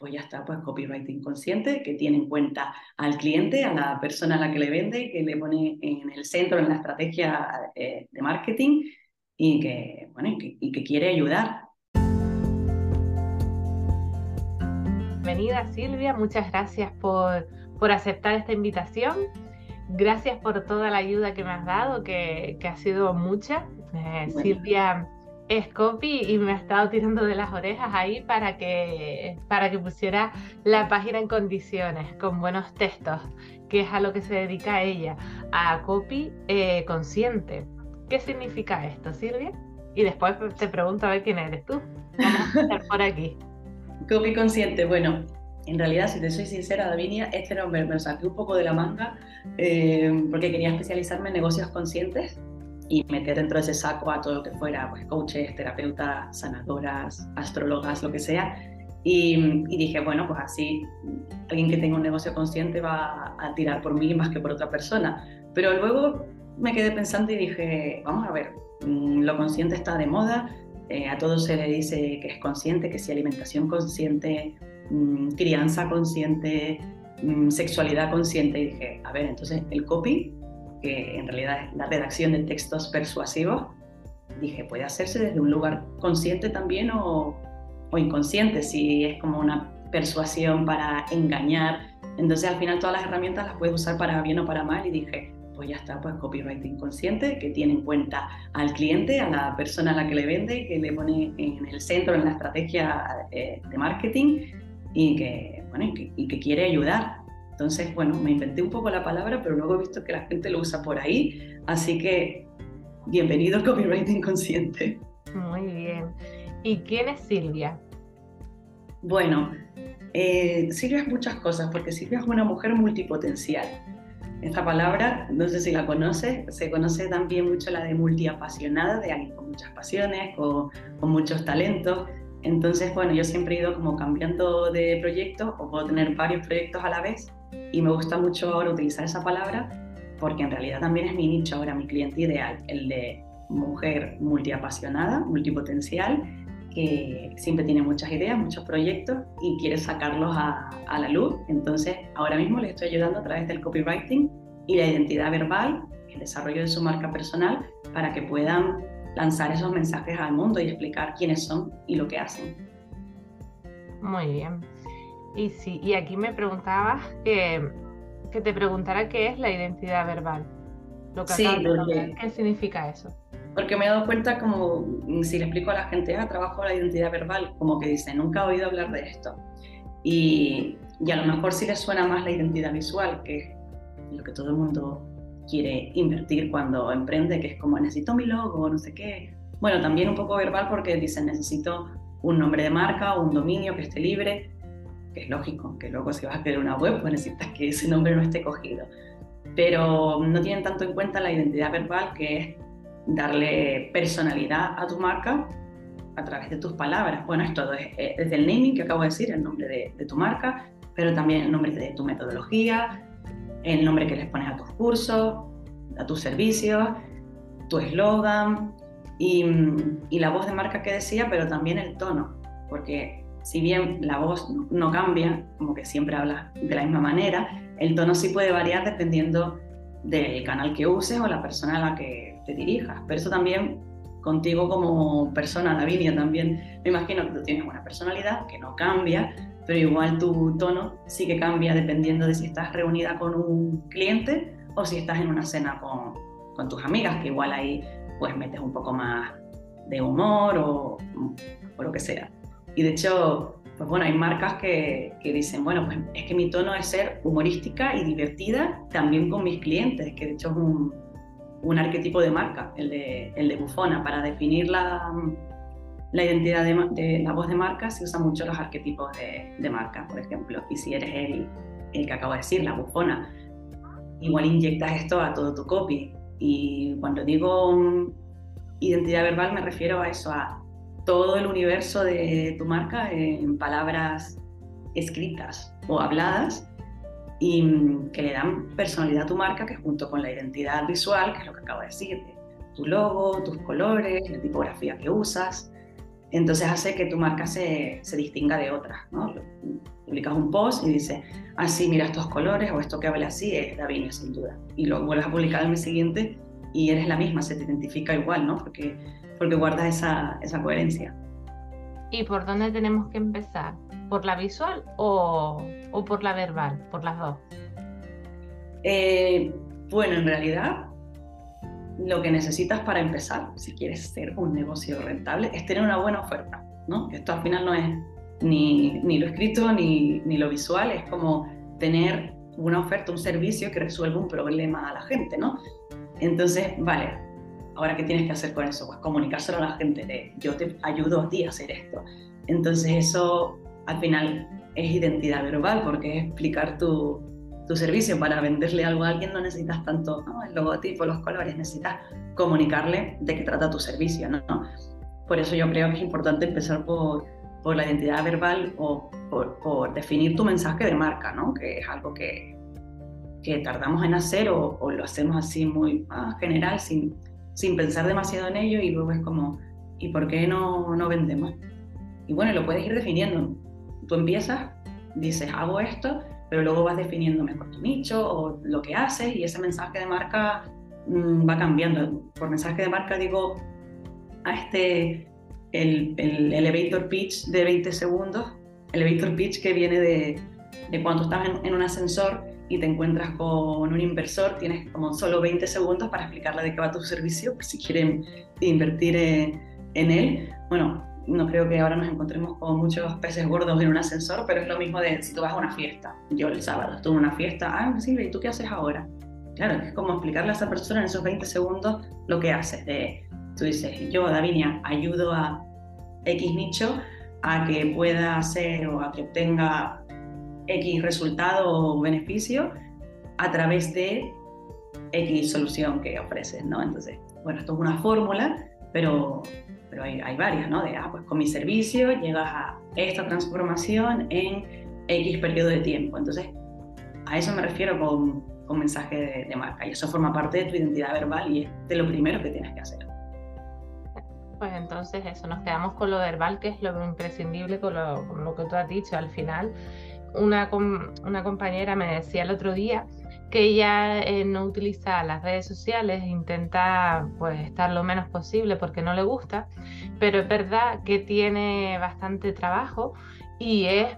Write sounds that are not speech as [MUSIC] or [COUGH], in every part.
pues ya está, pues copywriting consciente, que tiene en cuenta al cliente, a la persona a la que le vende, que le pone en el centro en la estrategia eh, de marketing y que, bueno, y que, quiere ayudar. Bienvenida Silvia, muchas gracias por, por aceptar esta invitación. Gracias por toda la ayuda que me has dado, que, que ha sido mucha. Eh, Silvia es copy y me ha estado tirando de las orejas ahí para que, para que pusiera la página en condiciones, con buenos textos, que es a lo que se dedica ella, a copy eh, consciente. ¿Qué significa esto, Silvia? Y después te pregunto a ver quién eres tú. Vamos a estar por aquí. [LAUGHS] Copy consciente, bueno, en realidad, si te soy sincera, Davinia, este nombre me lo saqué un poco de la manga eh, porque quería especializarme en negocios conscientes y meter dentro de ese saco a todo lo que fuera, pues coaches, terapeutas, sanadoras, astrólogas, lo que sea. Y, dije, bueno, pues así alguien que tenga un negocio consciente va a tirar por mí más que por otra persona. Pero luego me quedé pensando y dije, vamos a ver, mm, lo consciente está de moda, eh, a todos se le dice que es consciente, que si alimentación consciente, mm, crianza consciente, mm, sexualidad consciente. Y dije, a ver, entonces el copy que en realidad es la redacción de textos persuasivos, dije, puede hacerse desde un lugar consciente también o, o inconsciente, si es como una persuasión para engañar. Entonces al final todas las herramientas las puedes usar para bien o para mal. Y dije, pues ya está, pues copywriting consciente que tiene en cuenta al cliente, a la persona a la que le vende, que le pone en el centro en la estrategia eh, de marketing y que, bueno, y que, y que quiere ayudar entonces, bueno, me inventé un poco la palabra, pero luego he visto que la gente lo usa por ahí, así que bienvenido al copywriting consciente. Muy bien. ¿Y quién es Silvia? Bueno, eh, Silvia es muchas cosas, porque Silvia es una mujer multipotencial. Esta palabra, no sé si la conoces, se conoce también mucho la de multiapasionada, de alguien con muchas pasiones, con, con muchos talentos. Entonces, bueno, yo siempre he ido como cambiando de proyecto o puedo tener varios proyectos a la vez y me gusta mucho ahora utilizar esa palabra porque en realidad también es mi nicho ahora, mi cliente ideal, el de mujer multiapasionada, multipotencial, que siempre tiene muchas ideas, muchos proyectos y quiere sacarlos a, la luz. Entonces, ahora mismo le estoy ayudando a través del copywriting y la identidad verbal, el desarrollo de su marca personal, para que puedan lanzar esos mensajes al mundo y explicar quiénes son y lo que hacen. Muy bien. Y sí, y aquí me preguntabas que, que te preguntara qué es la identidad verbal. Lo que sí, ¿Qué significa eso? Porque me he dado cuenta como, si le explico a la gente, ah, trabajo la identidad verbal, como que dice, nunca he oído hablar de esto. Y, y a lo mejor sí les suena más la identidad visual, que es lo que todo el mundo quiere invertir cuando emprende, que es como necesito mi logo, no sé qué. Bueno, también un poco verbal porque dicen necesito un nombre de marca o un dominio que esté libre, que es lógico, que luego si vas a crear una web pues necesitas que ese nombre no esté cogido. Pero no tienen tanto en cuenta la identidad verbal, que es darle personalidad a tu marca a través de tus palabras. Bueno, es es, desde el naming que acabo de decir, el nombre de, de tu marca, pero también el nombre de tu metodología, el nombre que les pones a tus cursos, a tus servicios, tu eslogan y, la voz de marca que decía, pero también el tono, porque si bien la voz no cambia, como que siempre hablas de la misma manera, el tono sí puede variar dependiendo del canal que uses o la persona a la que te dirijas. Pero eso también contigo como persona, Davinia, también me imagino que tú tienes una personalidad que no cambia, pero igual tu tono sí que cambia dependiendo de si estás reunida con un cliente o si estás en una cena con, con tus amigas, que igual ahí pues metes un poco más de humor o, o lo que sea. Y de hecho, pues bueno, hay marcas que, que, dicen, bueno, pues es que mi tono es ser humorística y divertida también con mis clientes, que de hecho es un, un arquetipo de marca, el de, el de bufona, para definir la, la identidad de, la voz de marca se usa mucho los arquetipos de, de, marca, por ejemplo. Y si eres el, el que acabo de decir, la bufona, igual inyectas esto a todo tu copy. Y cuando digo mm, identidad verbal me refiero a eso, a todo el universo de tu marca en palabras escritas o habladas y mm, que le dan personalidad a tu marca, que junto con la identidad visual, que es lo que acabo de decir, tu logo, tus colores, la tipografía que usas, entonces hace que tu marca se, se distinga de otras. ¿no? publicas un post y dices, así, ah, mira estos colores o esto que habla así es Davinia, sin duda. Y lo vuelves a publicar al mes siguiente y eres la misma, se te identifica igual, ¿no? Porque, porque guardas esa, esa coherencia. ¿Y por dónde tenemos que empezar? ¿Por la visual o, o por la verbal? Por las dos. Eh, bueno, en realidad lo que necesitas para empezar, si quieres ser un negocio rentable, es tener una buena oferta, ¿no? Esto al final no es ni, ni lo escrito ni, ni, lo visual, es como tener una oferta, un servicio que resuelva un problema a la gente, ¿no? Entonces, vale, ahora qué tienes que hacer con eso? Pues comunicárselo a la gente de yo te ayudo a ti a hacer esto. Entonces eso al final es identidad verbal porque es explicar tu, tu servicio. Para venderle algo a alguien no necesitas tanto el logotipo, los colores, necesitas comunicarle de qué trata tu servicio. ¿no? Por eso yo creo que es importante empezar por, por la identidad verbal o por, por, definir tu mensaje de marca, ¿no? que es algo que, que tardamos en hacer o, o lo hacemos así muy ah, general, sin, sin pensar demasiado en ello y luego es como, ¿y por qué no, no vendemos? Y bueno, lo puedes ir definiendo. Tú empiezas, dices, hago esto, pero luego vas definiendo mejor tu nicho o lo que haces y ese mensaje de marca mm, va cambiando. Por mensaje de marca digo a este, el, el, elevator pitch de 20 segundos, elevator pitch que viene de, de cuando estás en, un ascensor y te encuentras con un inversor, tienes como solo 20 segundos para explicarle de qué va tu servicio, si quieren invertir en, en él. Bueno, no creo que ahora nos encontremos con muchos peces gordos en un ascensor, pero es lo mismo de si tú vas a una fiesta. Yo el sábado estuve en una fiesta, ah, Silvia, ¿y tú qué haces ahora? Claro, es como explicarle a esa persona en esos 20 segundos lo que haces. De, tú dices, yo, Davinia, ayudo a X nicho a que pueda hacer o a que obtenga X resultado o beneficio a través de X solución que ofreces, ¿no? Entonces, bueno, esto es una fórmula, pero pero hay, hay varias, ¿no? De, ah, pues con mi servicio llegas a esta transformación en X periodo de tiempo. Entonces, a eso me refiero con, con mensaje de, marca y eso forma parte de tu identidad verbal y es de lo primero que tienes que hacer. Pues entonces eso, nos quedamos con lo verbal, que es lo imprescindible con lo, con lo que tú has dicho. Al final, una, una compañera me decía el otro día que ella eh, no utiliza las redes sociales, intenta pues estar lo menos posible porque no le gusta, pero es verdad que tiene bastante trabajo y es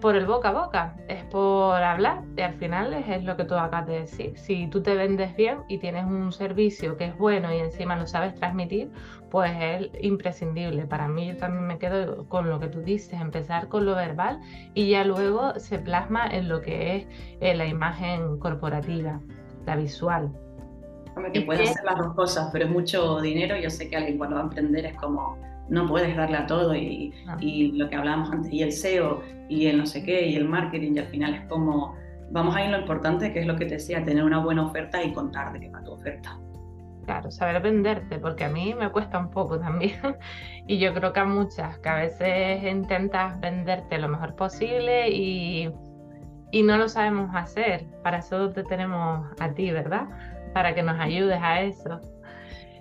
por el boca a boca, es por hablar y al final es, lo que tú acabas de decir. Si tú te vendes bien y tienes un servicio que es bueno y encima lo sabes transmitir, pues es imprescindible. Para mí yo también me quedo con lo que tú dices, empezar con lo verbal y ya luego se plasma en lo que es eh, la imagen corporativa, la visual. Que puedes hacer las dos cosas, pero es mucho dinero. Yo sé que alguien cuando va a emprender es como no puedes darle a todo y, y, lo que hablábamos antes, y el SEO, y el no sé qué, y el marketing, y al final es como, vamos a ir lo importante, que es lo que te decía, tener una buena oferta y contar de qué va tu oferta. Claro, saber venderte, porque a mí me cuesta un poco también. [LAUGHS] y yo creo que a muchas, que a veces intentas venderte lo mejor posible y, y no lo sabemos hacer. Para eso te tenemos a ti, ¿verdad? Para que nos ayudes a eso.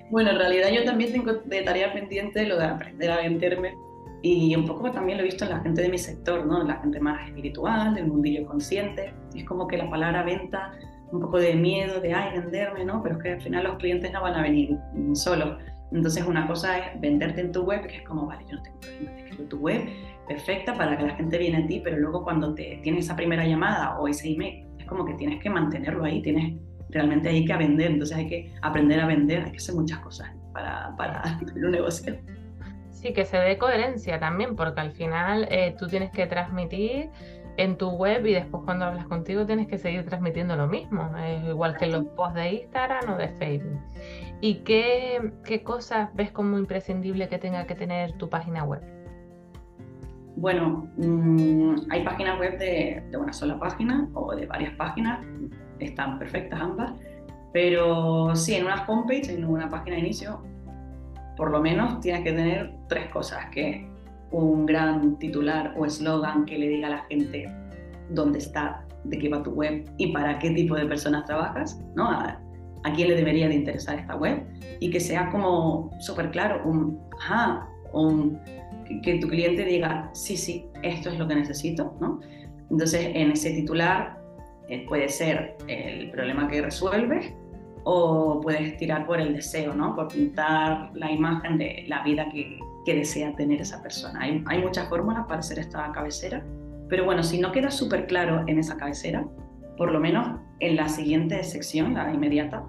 Bueno, en realidad yo también tengo de tarea pendiente lo de aprender a venderme y un poco también lo he visto en la gente de mi sector, ¿no? La gente más espiritual, del mundillo consciente. Es como que la palabra venta, un poco de miedo, de, ay, venderme, ¿no? Pero es que al final los clientes no van a venir solos. Entonces una cosa es venderte en tu web, que es como, vale, yo no tengo problema, te escribo tu web, perfecta para que la gente viene a ti, pero luego cuando te tienes esa primera llamada o ese email, es como que tienes que mantenerlo ahí, tienes realmente hay que vender, entonces hay que aprender a vender, hay que hacer muchas cosas para, para tener [LAUGHS] un negocio. Sí, que se dé coherencia también, porque al final eh, tú tienes que transmitir en tu web y después cuando hablas contigo tienes que seguir transmitiendo lo mismo, igual que los posts de Instagram o de Facebook. ¿Y qué, qué cosas ves como imprescindible que tenga que tener tu página web? Bueno, mm, hay páginas web de, de, una sola página o de varias páginas están perfectas ambas, pero sí, en una homepage, en una página de inicio, por lo menos tienes que tener tres cosas, que un gran titular o eslogan que le diga a la gente dónde está, de qué va tu web y para qué tipo de personas trabajas, ¿no? A, quién le debería de interesar esta web y que sea como súper claro, un, ajá, un, que, que tu cliente diga, sí, sí, esto es lo que necesito, ¿no? Entonces, en ese titular eh, puede ser el problema que resuelves o puedes tirar por el deseo, ¿no? Por pintar la imagen de la vida que, que desea tener esa persona. Hay, hay muchas fórmulas para hacer esta cabecera, pero bueno, si no queda súper claro en esa cabecera, por lo menos en la siguiente sección, la inmediata,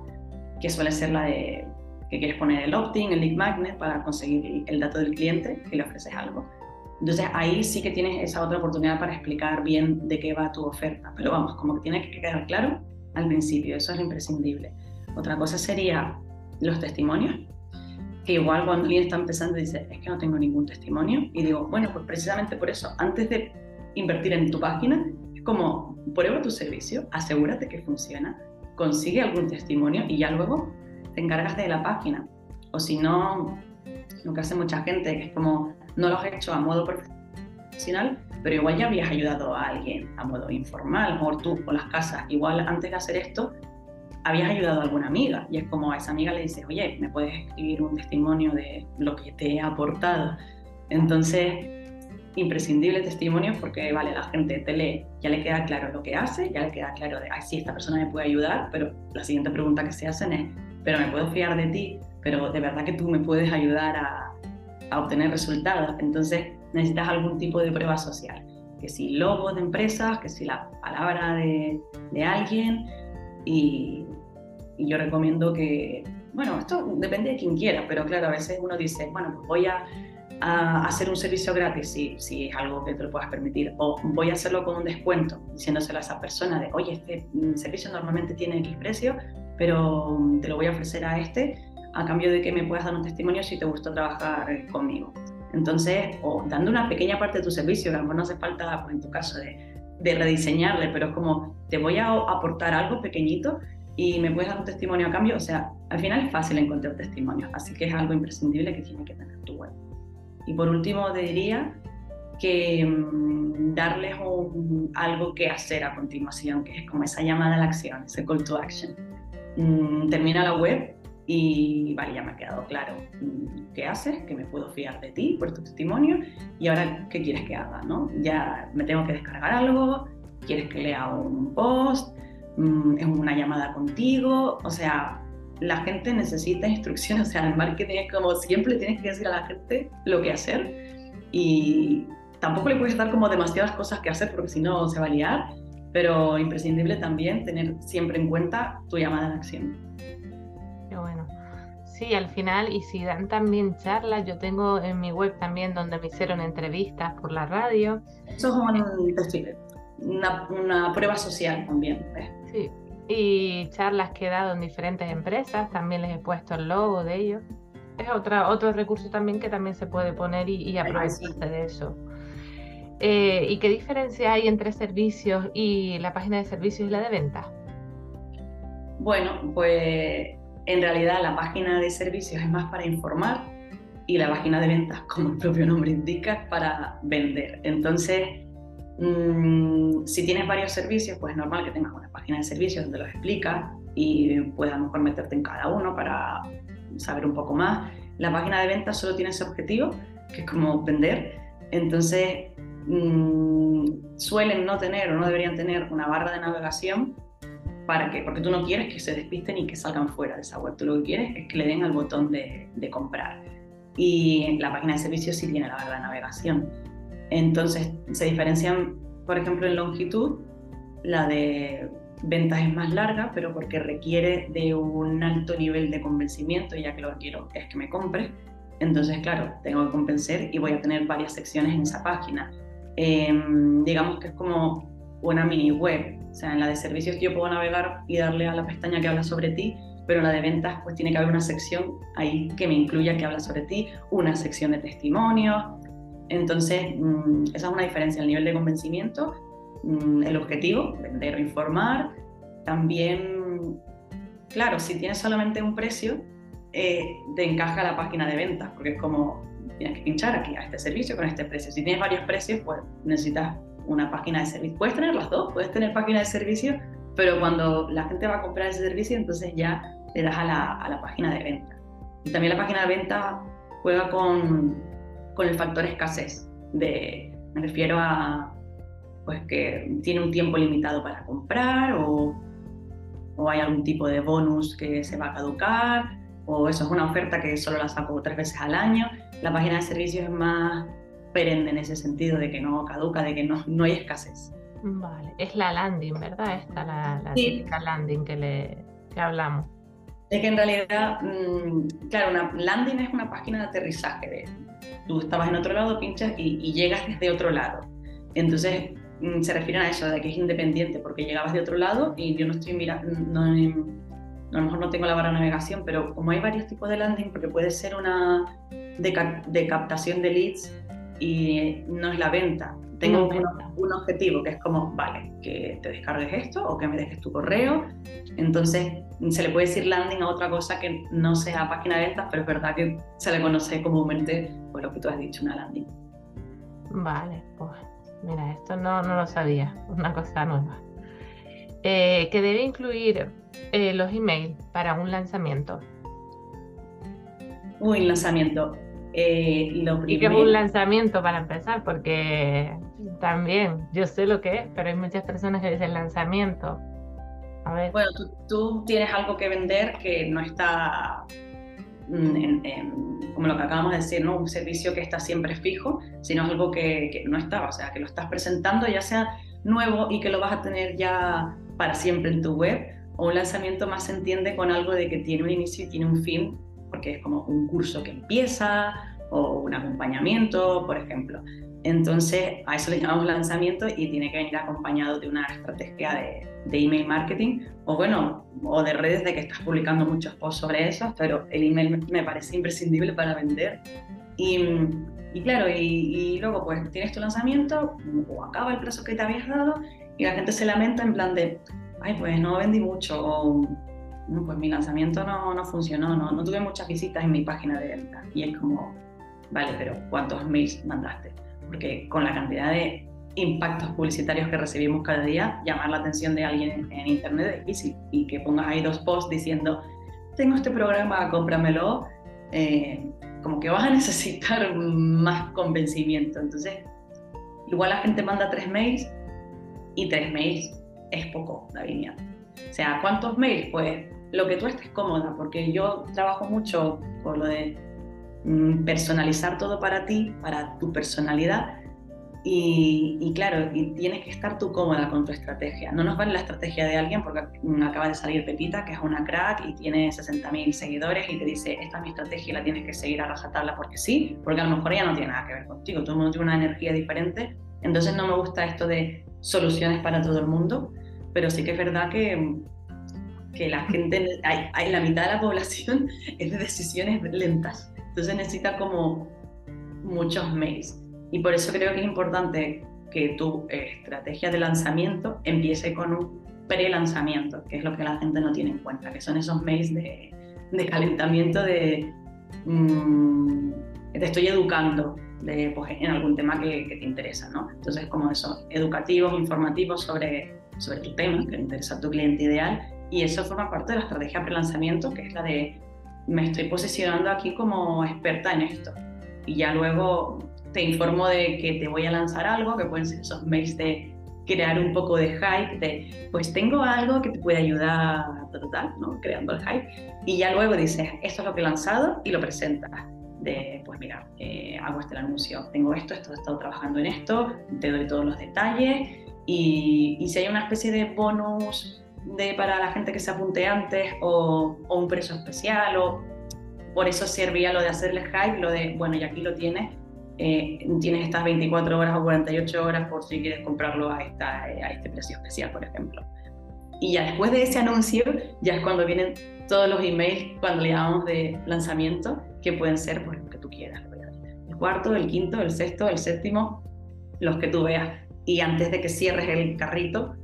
que suele ser la de que quieres poner el opt-in, el lead magnet para conseguir el dato del cliente que le ofreces algo. Entonces ahí sí que tienes esa otra oportunidad para explicar bien de qué va tu oferta. Pero vamos, como que tiene que quedar claro al principio, eso es imprescindible. Otra cosa sería los testimonios, que igual cuando alguien está empezando dice, es que no tengo ningún testimonio, y digo, bueno, pues precisamente por eso, antes de invertir en tu página, es como, prueba tu servicio, asegúrate que funciona, consigue algún testimonio y ya luego te encargas de la página. O si no, lo que hace mucha gente, que es como, no lo has hecho a modo profesional, pero igual ya habías ayudado a alguien a modo informal, o tú o las casas. Igual antes de hacer esto, habías ayudado a alguna amiga y es como a esa amiga le dices, oye, ¿me puedes escribir un testimonio de lo que te he aportado? Entonces, imprescindible testimonio porque, vale, la gente te lee, ya le queda claro lo que hace, ya le queda claro de, ay, sí, esta persona me puede ayudar, pero la siguiente pregunta que se hacen es, pero me puedo fiar de ti, pero de verdad que tú me puedes ayudar a, a obtener resultados. Entonces, necesitas algún tipo de prueba social, que si logo de empresas, que si la palabra de, de alguien. Y, y yo recomiendo que, bueno, esto depende de quien quiera, pero claro, a veces uno dice, bueno, pues voy a, hacer un servicio gratis si, si es algo que te lo puedas permitir, o voy a hacerlo con un descuento, diciéndoselo a esa persona de, oye, este mm, servicio normalmente tiene X precio, pero mm, te lo voy a ofrecer a este a cambio de que me puedas dar un testimonio si te gustó trabajar conmigo. Entonces, o dando una pequeña parte de tu servicio, que a lo mejor no hace falta, pues, en tu caso, de, rediseñarle, pero es como, te voy a aportar algo pequeñito y me puedes dar un testimonio a cambio. O sea, al final es fácil encontrar testimonios, así que es algo imprescindible que tiene que tener tu web. Y por último, te diría que mm, darles algo que hacer a continuación, que es como esa llamada a la acción, ese call to action. Mm, termina la web y vale, ya me ha quedado claro mm, qué haces, que me puedo fiar de ti por tu testimonio y ahora qué quieres que haga, ¿no? Ya me tengo que descargar algo, quieres que lea un post, Mm, es una llamada contigo, o sea, la gente necesita instrucciones, [LAUGHS] o sea, el marketing es como siempre tienes que decir a la gente lo que hacer y tampoco le puedes dar como demasiadas cosas que hacer porque si no se va a liar, pero imprescindible también tener siempre en cuenta tu llamada de acción. Qué bueno. Sí, al final, y si dan también charlas, yo tengo en mi web también donde me hicieron entrevistas por la radio. Eso es un una, una prueba social también. Sí, y charlas que he dado en diferentes empresas, también les he puesto el logo de ellos. Es otra, otro recurso también que también se puede poner y, y aprovecharse de eso. Eh, ¿Y qué diferencia hay entre servicios y la página de servicios y la de venta? Bueno, pues en realidad la página de servicios es más para informar y la página de ventas, como el propio nombre indica, es para vender. Entonces, Mm, si tienes varios servicios, pues es normal que tengas una página de servicios donde los explicas y puedas a mejor meterte en cada uno para saber un poco más. La página de ventas solo tiene ese objetivo, que es como vender. Entonces, mm, suelen no tener o no deberían tener una barra de navegación para que, porque tú no quieres que se despisten y que salgan fuera de esa web. Tú lo que quieres es que le den al botón de, de comprar. Y la página de servicios sí tiene la barra de navegación. Entonces, se diferencian, por ejemplo, en longitud, la de ventas es más larga, pero porque requiere de un alto nivel de convencimiento, ya que lo que quiero es que me compre. Entonces, claro, tengo que convencer y voy a tener varias secciones en esa página. Em, digamos que es como una mini web. O sea, en la de servicios yo puedo navegar y darle a la pestaña que habla sobre ti, pero en la de ventas pues tiene que haber una sección ahí que me incluya que habla sobre ti, una sección de testimonios, entonces, mm, esa es una diferencia, el nivel de convencimiento, mm, el objetivo, vender o informar. También, claro, si tienes solamente un precio, eh, te encaja la página de ventas, porque es como, tienes que pinchar aquí a este servicio con este precio. Si tienes varios precios, pues necesitas una página de servicio. Puedes tener las dos, puedes tener página de servicio, pero cuando la gente va a comprar ese servicio, entonces ya le das a la, a la página de venta. Y también la página de venta juega con con el factor escasez. De, me refiero a pues que tiene un tiempo limitado para comprar o, o hay algún tipo de bonus que se va a caducar o eso es una oferta que solo la saco tres veces al año. La página de servicios es más perenne en ese sentido de que no caduca, de que no, no hay escasez. Vale, es la landing, ¿verdad? Esta la, la típica landing que, le, que hablamos. Es que en realidad, mm, claro, una landing es una página de aterrizaje. De, tú estabas en otro lado, pinchas y, llegas desde otro lado. Entonces, mm, se refieren a eso, de que es independiente, porque llegabas de otro lado y yo no estoy mirando, no, a lo mejor no tengo la barra de navegación, pero como hay varios tipos de landing, porque puede ser una de, captación de leads y no es la venta. Tengo un, objetivo que es como, vale, que te descargues esto o que me dejes tu correo. Entonces, se le puede decir landing a otra cosa que no sea página de ventas, pero es verdad que se le conoce comúnmente, por lo que tú has dicho, una landing. Vale, pues mira, esto no, no lo sabía, una cosa nueva. Eh, que debe incluir eh, los emails para un lanzamiento? Un lanzamiento. Eh, ¿Y qué es un lanzamiento para empezar? Porque también yo sé lo que es, pero hay muchas personas que dicen lanzamiento. A ver. Bueno, tú, tienes algo que vender que no está mm, como lo que acabamos de decir, ¿no? un servicio que está siempre fijo, sino algo que, que no está, o sea, que lo estás presentando ya sea nuevo y que lo vas a tener ya para siempre en tu web, o un lanzamiento más se entiende con algo de que tiene un inicio y tiene un fin, porque es como un curso que empieza o un acompañamiento, por ejemplo. Entonces, a eso le llamamos lanzamiento y tiene que venir acompañado de una estrategia de, email marketing o bueno, o de redes de que estás publicando muchos posts sobre eso, pero el email me parece imprescindible para vender. Y, y claro, y, y, luego pues tienes tu lanzamiento o acaba el precio que te habías dado y la gente se lamenta en plan de, ay, pues no vendí mucho, o pues mi lanzamiento no, no funcionó, no, no tuve muchas visitas en mi página de venta. Y es como, vale, pero ¿cuántos mails mandaste? Porque con la cantidad de impactos publicitarios que recibimos cada día, llamar la atención de alguien en internet es difícil. Y que pongas ahí dos posts diciendo, tengo este programa, cómpramelo, eh, como que vas a [LAUGHS] necesitar más convencimiento. Entonces, igual la gente manda tres mails y tres mails es poco, Davinia. O sea, ¿cuántos mails? Pues lo que tú estés cómoda, porque yo trabajo mucho por lo de mm, personalizar todo para ti, para tu personalidad. Y, claro, tienes que estar tú cómoda con tu estrategia. No nos vale la estrategia de alguien porque acaba de salir Pepita, que es una crack y tiene 60.000 seguidores y te dice, esta es mi estrategia y la tienes que seguir a rajatabla porque sí, porque a lo mejor ya no tiene nada que ver contigo. Todo el una energía diferente. Entonces no me gusta esto de soluciones para todo el mundo pero sí que es verdad que, que la gente, hay, la mitad de la población [LAUGHS] es de decisiones lentas, entonces necesita como muchos mails. Y por eso creo que es importante que tu estrategia de lanzamiento empiece con un pre-lanzamiento, que es lo que la gente no tiene en cuenta, que son esos mails de, calentamiento de mm, te estoy educando de, pues, en algún tema que, te interesa, ¿no? Entonces, como eso, educativos, informativos sobre sobre tu tema que le interesa a tu cliente ideal y eso forma parte de la estrategia pre-lanzamiento, que es la de me estoy posicionando aquí como experta en esto. Y ya luego te informo de que te voy a lanzar algo, que pueden ser esos mails de crear un poco de hype, de pues tengo algo que te puede ayudar, total, ¿no? Creando el hype. Y ya luego dices, esto es lo que he lanzado y lo presentas. De, pues mira, eh, hago este anuncio, tengo esto, esto, he estado trabajando en esto, te doy todos los detalles y, si hay una especie de bonus de, para la gente que se apunte antes o, un precio especial, o por eso servía lo de hacerle hype, lo de, bueno, y aquí lo tienes, eh, tienes estas 24 horas o 48 horas por si quieres comprarlo a, esta, a este precio especial, por ejemplo. Y ya después de ese anuncio, ya es cuando vienen todos los emails, cuando le llamamos de lanzamiento, que pueden ser pues, lo que tú quieras. El cuarto, el quinto, el sexto, el séptimo, los que tú veas y antes de que cierres el carrito,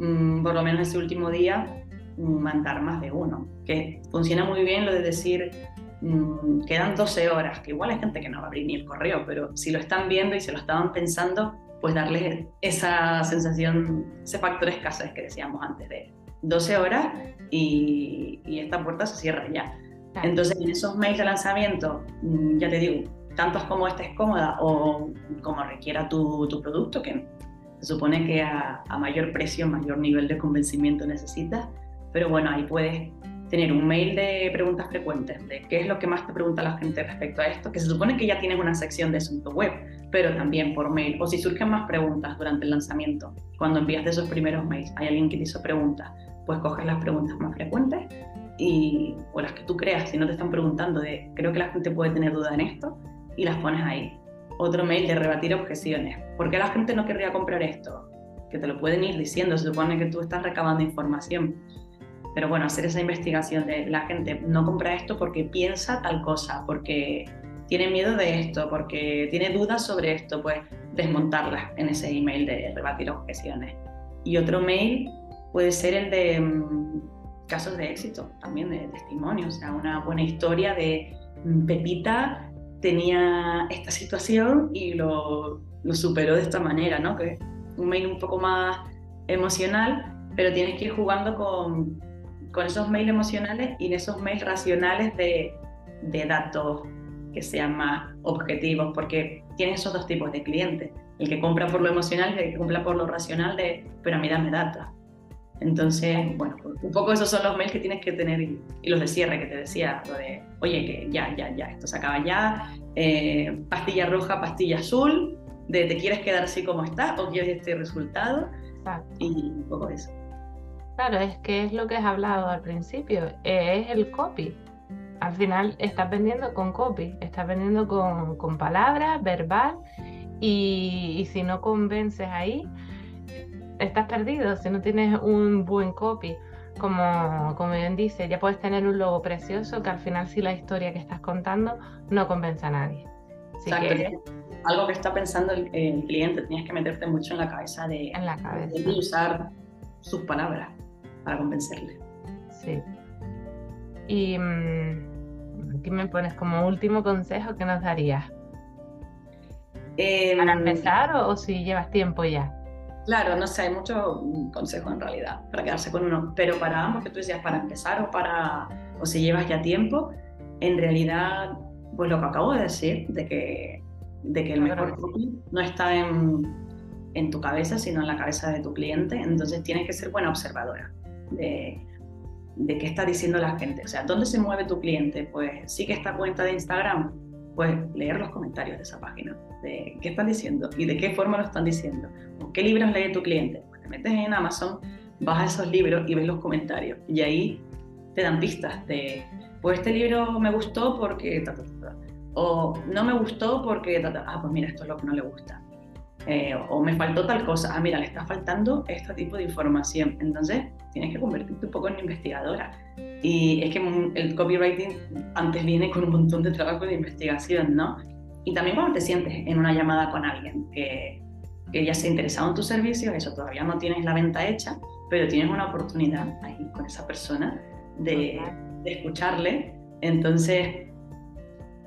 mm, por lo menos ese último día, mm, mandar más de uno. Que funciona muy bien lo de decir, mm, quedan 12 horas, que igual hay gente que no va a abrir ni el correo, pero si lo están viendo y se lo estaban pensando, pues darles esa sensación, ese factor escasez que decíamos antes de 12 horas y, y esta puerta se cierra ya. Entonces, en esos mails de lanzamiento, ya te digo, tantos como estés cómoda o como requiera tu, tu producto, que Se supone que a, mayor precio, mayor nivel de convencimiento necesitas, pero bueno, ahí puedes tener un mail de preguntas frecuentes, de qué es lo que más te pregunta la gente respecto a esto, que se supone que ya tienes una sección de asunto web, pero también por mail, o si surgen más preguntas durante el lanzamiento, cuando envías de esos primeros mails, hay alguien que te hizo preguntas, pues coges las preguntas más frecuentes y, o las que tú creas, si no te están preguntando de, creo que la gente puede tener duda en esto, y las pones ahí. Otro mail de rebatir objeciones. ¿Por qué la gente no querría comprar esto? Que te lo pueden ir diciendo, se supone que tú estás recabando información pero bueno, hacer esa investigación de la gente no compra esto porque piensa tal cosa, porque tiene miedo de esto, porque tiene dudas sobre esto, pues desmontarlas en ese email de rebatir objeciones. Y otro mail puede ser el de mm, casos de éxito, también de testimonios, o sea, una buena historia de mm, Pepita tenía esta situación y lo, lo superó de esta manera, ¿no? Que un mail un poco más emocional, pero tienes que ir jugando con esos mails emocionales y en esos mails racionales de, de datos que sean más objetivos, porque tienes esos dos tipos de clientes, el que compra por lo emocional y el que compra por lo racional de, pero a mí dame data. Entonces, bueno, un poco esos son los mails que tienes que tener y, los de cierre que te decía, lo de, oye, que ya, ya, ya, esto se acaba ya, eh, pastilla roja, pastilla azul, de te quieres quedar así como está o quieres este resultado, y un poco eso. Claro, es que es lo que has hablado al principio, es el copy. Al final estás vendiendo con copy, estás vendiendo con, con palabras, verbal, y, si no convences ahí, estás perdido. Si no tienes un buen copy, como, como bien dice, ya puedes tener un logo precioso que al final si la historia que estás contando no convence a nadie. Exacto. Algo que está pensando el, cliente, tienes que meterte mucho en la cabeza de, en la cabeza. de usar sus palabras para convencerle. Sí. Y mm, aquí me pones como último consejo que nos darías. Em, ¿Para empezar o, si llevas tiempo ya? Claro, no sé, hay muchos consejos en realidad para quedarse con uno, pero para ambos que tú decías, para empezar o para o si llevas ya tiempo, en realidad, pues lo que acabo de decir, de que, de que el mejor no está en, en tu cabeza, sino en la cabeza de tu cliente, entonces tienes que ser buena observadora de, qué está diciendo la gente. O sea, ¿dónde se mueve tu cliente? Pues sí que esta cuenta de Instagram, pues leer los comentarios de esa página, de qué están diciendo y de qué forma lo están diciendo. ¿Qué libros lee tu cliente? Pues te metes en Amazon, vas a esos libros y ves los comentarios. Y ahí te dan pistas de, pues este libro me gustó porque... o no me gustó porque... ah, pues mira, esto es lo que no le gusta. Eh, o me faltó tal cosa, ah, mira, le está faltando este tipo de información. Entonces, tienes que convertirte un poco en investigadora. Y es que el copywriting antes viene con un montón de trabajo de investigación, ¿no? Y también cuando te sientes en una llamada con alguien que, que ya se ha interesado en tus servicios, eso todavía no tienes la venta hecha, pero tienes una oportunidad ahí con esa persona de, de escucharle. Entonces,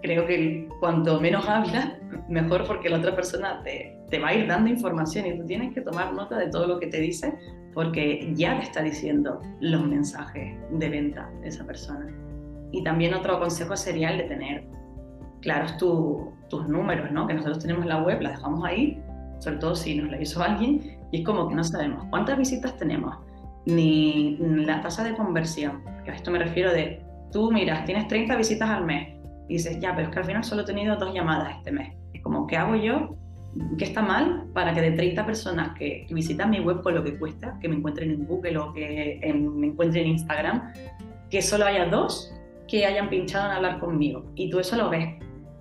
creo que cuanto menos [LAUGHS] hablas, mejor porque la otra persona te, te, va a ir dando información y tú tienes que tomar nota de todo lo que te dice porque ya te está diciendo los mensajes de venta de esa persona. Y también otro consejo sería el de tener claros tus números, ¿no? que nosotros tenemos en la web, la dejamos ahí, sobre todo si nos la hizo alguien, y es como que no sabemos cuántas visitas tenemos, ni la tasa de conversión, que a esto me refiero de, tú miras, tienes 30 visitas al mes, y dices, ya, pero es que al final solo he tenido dos llamadas este mes. Es como, ¿qué hago yo? ¿Qué está mal para que de 30 personas que, visitan mi web con lo que cuesta, que me encuentren en Google o que me encuentren en Instagram, que solo haya dos que hayan pinchado en hablar conmigo? Y tú eso lo ves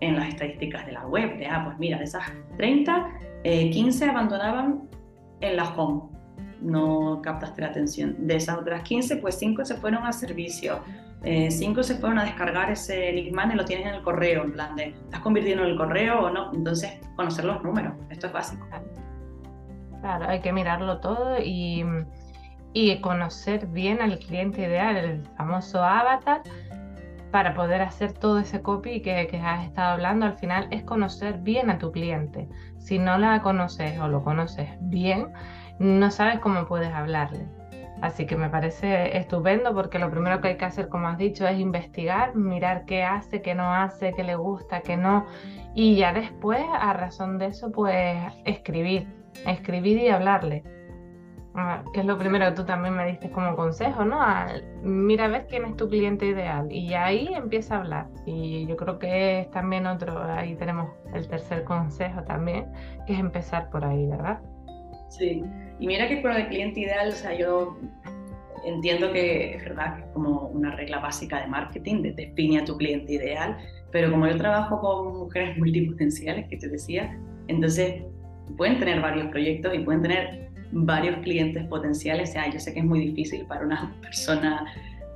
en las estadísticas de la web, de, ah, pues mira, de esas 30, 15 eh, abandonaban en la home, no captaste la atención. De esas otras 15, pues 5 se fueron a servicio, eh, cinco se fueron a descargar ese Ligman y lo tienes en el correo, en plan de, ¿estás convirtiendo en el correo o no? Entonces, conocer los números, esto es básico. Claro, hay que mirarlo todo y, y conocer bien al cliente ideal, el famoso avatar, para poder hacer todo ese copy que, que, has estado hablando, al final es conocer bien a tu cliente. Si no la conoces o lo conoces bien, no sabes cómo puedes hablarle. Así que me parece estupendo porque lo primero que hay que hacer, como has dicho, es investigar, mirar qué hace, qué no hace, qué le gusta, qué no. Y ya después, a razón de eso, pues escribir. escribir y hablarle. Ah, que es lo primero que tú también me diste como consejo, ¿no? mira a ver quién es tu cliente ideal y ahí empieza a hablar. Y yo creo que es también otro, ahí tenemos el tercer consejo también, que es empezar por ahí, ¿verdad? Sí, y mira que con el cliente ideal, o sea, yo entiendo que es verdad que es como una regla básica de marketing, de define a tu cliente ideal, pero como yo trabajo con mujeres [LAUGHS] multipotenciales, que te decía, entonces pueden tener varios proyectos y pueden tener varios clientes potenciales. O sea, yo sé que es muy difícil para una persona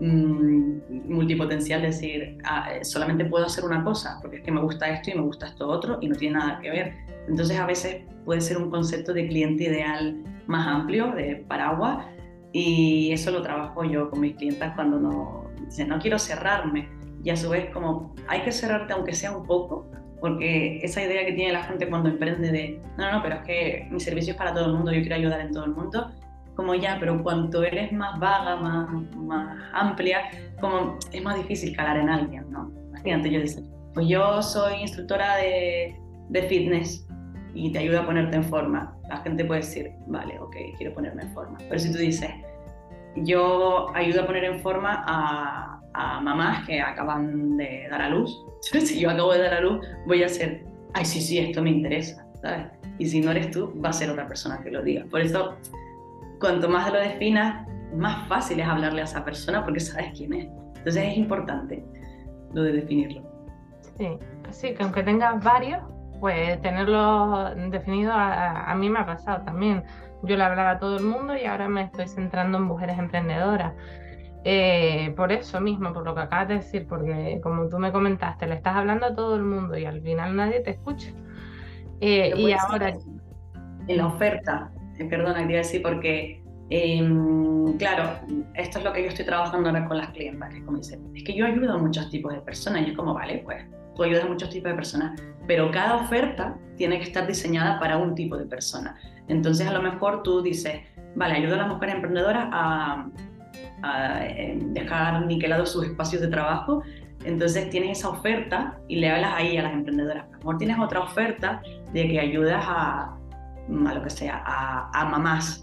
mmm, multipotencial decir, ah, solamente puedo hacer una cosa, porque es que me gusta esto y me gusta esto otro y no tiene nada que ver. Entonces a veces puede ser un concepto de cliente ideal más amplio, de paraguas, y eso lo trabajo yo con mis clientas cuando no, dicen, no quiero cerrarme. Y a su vez, como hay que cerrarte aunque sea un poco, porque esa idea que tiene la gente cuando emprende de, no, no, pero es que mi servicio es para todo el mundo, yo quiero ayudar en todo el mundo, como ya, pero cuanto eres más vaga, más, más amplia, como es más difícil calar en alguien, ¿no? Imagínate, yo decir, pues yo soy instructora de, de fitness y te ayudo a ponerte en forma. La gente puede decir, vale, ok, quiero ponerme en forma. Pero si tú dices, yo ayudo a poner en forma a, a mamás que acaban de dar a luz. [LAUGHS] si yo acabo de dar a luz, voy a hacer, ay, sí, sí, esto me interesa, ¿sabes? Y si no eres tú, va a ser otra persona que lo diga. Por eso, cuanto más lo definas, más fácil es hablarle a esa persona porque sabes quién es. Entonces es importante lo de definirlo. Sí, así que aunque tengas varios, pues tenerlo definido a, a mí me ha pasado también. Yo le hablaba a todo el mundo y ahora me estoy centrando en mujeres emprendedoras. Eh, por eso mismo, por lo que acabas de decir, porque como tú me comentaste, le estás hablando a todo el mundo y al final nadie te escucha. Eh, y ahora... En la oferta, perdona, quería decir, porque, em, claro, esto es lo que yo estoy trabajando ahora con las clientas, que como es que yo ayudo a muchos tipos de personas y es como, vale, pues tú ayudas a muchos tipos de personas, pero cada oferta tiene que estar diseñada para un tipo de persona. Entonces, a lo mejor tú dices, vale, ayudo a las mujeres emprendedoras a a eh, dejar niquelados sus espacios de trabajo. Entonces tienes esa oferta y le hablas ahí a las emprendedoras. A lo mejor tienes otra oferta de que ayudas a, a lo que sea, a, a mamás.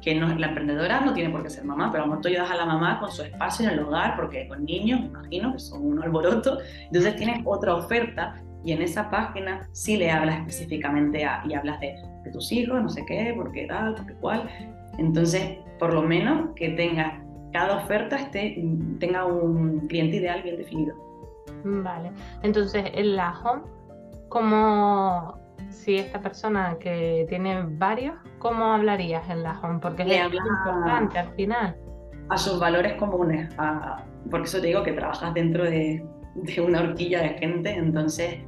Que no, la emprendedora no tiene por qué ser mamá, pero a lo mejor tú ayudas a la mamá con su espacio en el hogar, porque con niños, me imagino, que son un alboroto. Entonces tienes otra oferta y en esa página sí le hablas específicamente a, y hablas de, tus hijos, no sé qué, por qué tal, por qué cual. Entonces, por lo menos que tengas cada oferta esté, tenga un cliente ideal bien definido. Vale, entonces en la home, como si esta persona que tiene varios, ¿cómo hablarías en la home? Porque es importante al final. A sus valores comunes, porque eso te digo que trabajas dentro de, de, una horquilla de gente, entonces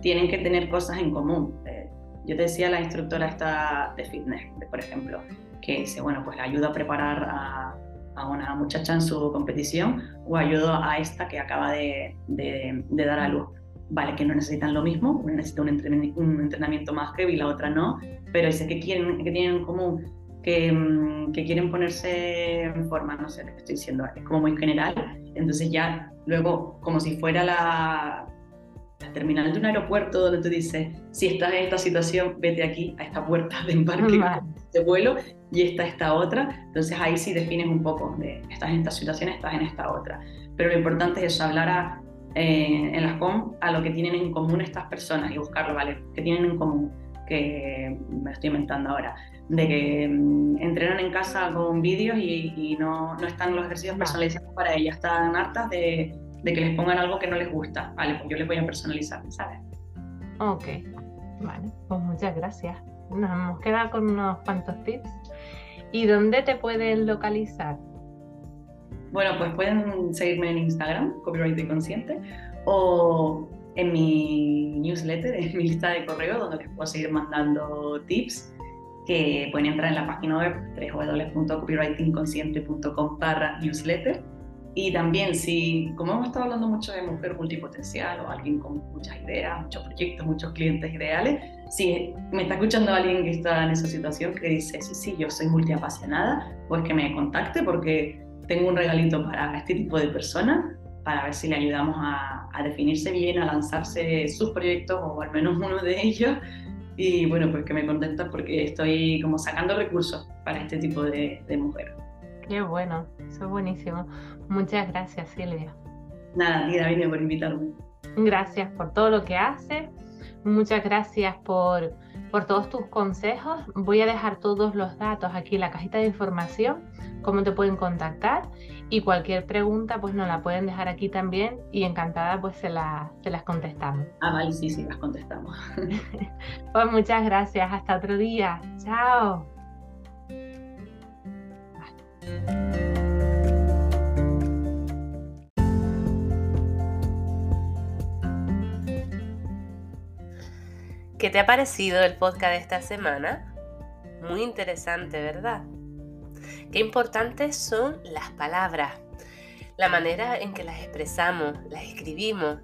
tienen que tener cosas en común. Eh, yo te decía la instructora esta de fitness, por ejemplo, que dice, bueno, pues la ayuda a preparar a a una muchacha en su competición o ayudo a esta que acaba de, de, dar a luz. Vale, que no necesitan lo mismo, una necesita un entrenamiento, un entrenamiento más heavy y la otra no, pero dice que, quieren, que tienen en común que, mm, que, quieren ponerse en forma, no sé, lo que estoy diciendo, es como muy general, entonces ya luego como si fuera la, la terminal de un aeropuerto donde tú dices, si estás en esta situación, vete aquí, a esta puerta de embarque de vuelo y esta esta otra. Entonces ahí sí defines un poco de estás en esta situación, estás en esta otra. Pero lo importante es eso, hablar a, eh, en las com a lo que tienen en común estas personas y buscarlo, ¿vale? ¿Qué tienen en común? Que me estoy inventando ahora, de que mm, entrenan en casa con vídeos y, y no, no, están los ejercicios personalizados para ellas, están hartas de, de, que les pongan algo que no les gusta, ¿vale? Pues yo les voy a personalizar, ¿sabes? Ok, vale, pues muchas gracias. Nos hemos quedado con unos cuantos tips ¿Y dónde te pueden localizar? Bueno, pues pueden seguirme en Instagram, Copyright Consciente, o en mi newsletter, en mi lista de correo, donde les puedo seguir mandando tips que pueden entrar en la página web www.copywritingconsciente.com barra newsletter. Y también si, como hemos estado hablando mucho de mujer multipotencial o alguien con muchas ideas, muchos proyectos, muchos clientes ideales, si me está escuchando alguien que está en esa situación que dice, sí, sí, yo soy multiapasionada, pues que me contacte porque tengo un regalito para este tipo de personas, para ver si le ayudamos a, a definirse bien, a lanzarse sus proyectos o al menos uno de ellos Y bueno, pues que me contenta porque estoy como sacando recursos para este tipo de, de mujer. Qué bueno, eso es buenísimo. Muchas gracias, Silvia. Nada, tía David, por invitarme. Gracias por todo lo que haces. Muchas gracias por, por todos tus consejos. Voy a dejar todos los datos aquí en la cajita de información, cómo te pueden contactar y cualquier pregunta pues nos la pueden dejar aquí también y encantada pues se, la, se las contestamos. Ah, vale, sí, sí, las contestamos. [LAUGHS] pues muchas gracias. Hasta otro día. Chao. ¿Qué te ha parecido el podcast de esta semana? Muy interesante, ¿verdad? Qué importantes son las palabras, la manera en que las expresamos, las escribimos.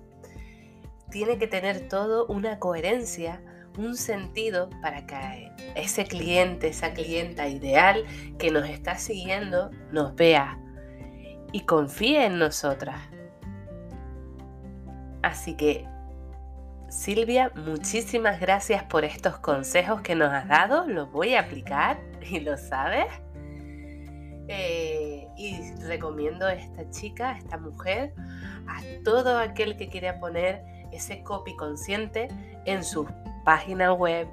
Tiene que tener todo una coherencia, un sentido para que ese cliente, esa clienta ideal que nos está siguiendo nos vea y confíe en nosotras. Así que Silvia, muchísimas gracias por estos consejos que nos has dado. Los voy a aplicar [LAUGHS] y lo sabes. Eh, y recomiendo a esta chica, a esta mujer, a todo aquel que quiera poner ese copy consciente en su página web,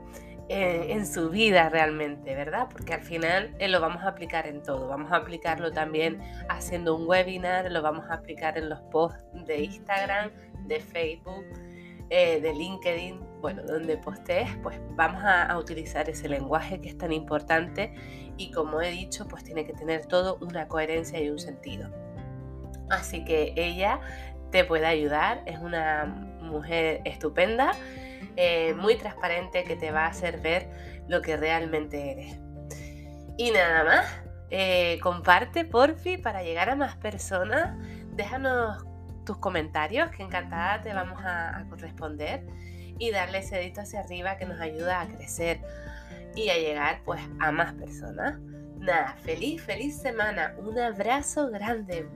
en, su vida realmente, ¿verdad? Porque al final eh, lo vamos a aplicar en todo. Vamos a aplicarlo también haciendo un webinar, lo vamos a aplicar en los posts de Instagram, de Facebook eh, de LinkedIn, bueno, donde postees, pues vamos a, utilizar ese lenguaje que es tan importante y como he dicho, pues tiene que tener todo una coherencia y un sentido. Así que ella te puede ayudar, es una mujer estupenda, eh, muy transparente que te va a hacer ver lo que realmente eres. Y nada más, eh, comparte porfi para llegar a más personas, déjanos tus comentarios, que encantada te vamos a, corresponder y darle ese dedito hacia arriba que nos ayuda a crecer y a llegar pues a más personas. Nada, feliz, feliz semana. Un abrazo grande.